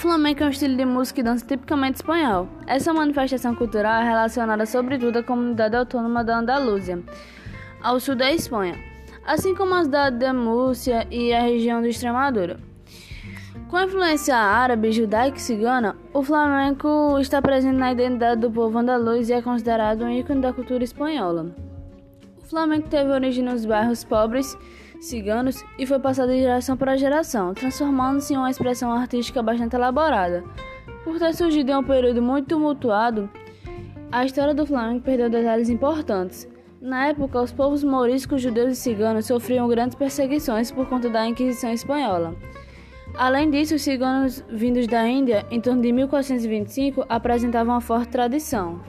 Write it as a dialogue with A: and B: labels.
A: flamenco é um estilo de música e dança tipicamente espanhol. Essa manifestação cultural é relacionada sobretudo à comunidade autônoma da Andaluzia, ao sul da Espanha, assim como a cidade de Múrcia e a região de Extremadura. Com a influência árabe, judaica e cigana, o flamenco está presente na identidade do povo andaluz e é considerado um ícone da cultura espanhola. O flamenco teve origem nos bairros pobres ciganos e foi passado de geração para geração, transformando-se em uma expressão artística bastante elaborada. Por ter surgido em um período muito tumultuado, a história do flamenco perdeu detalhes importantes. Na época, os povos moriscos, judeus e ciganos sofriam grandes perseguições por conta da Inquisição espanhola. Além disso, os ciganos vindos da Índia, em torno de 1425, apresentavam uma forte tradição.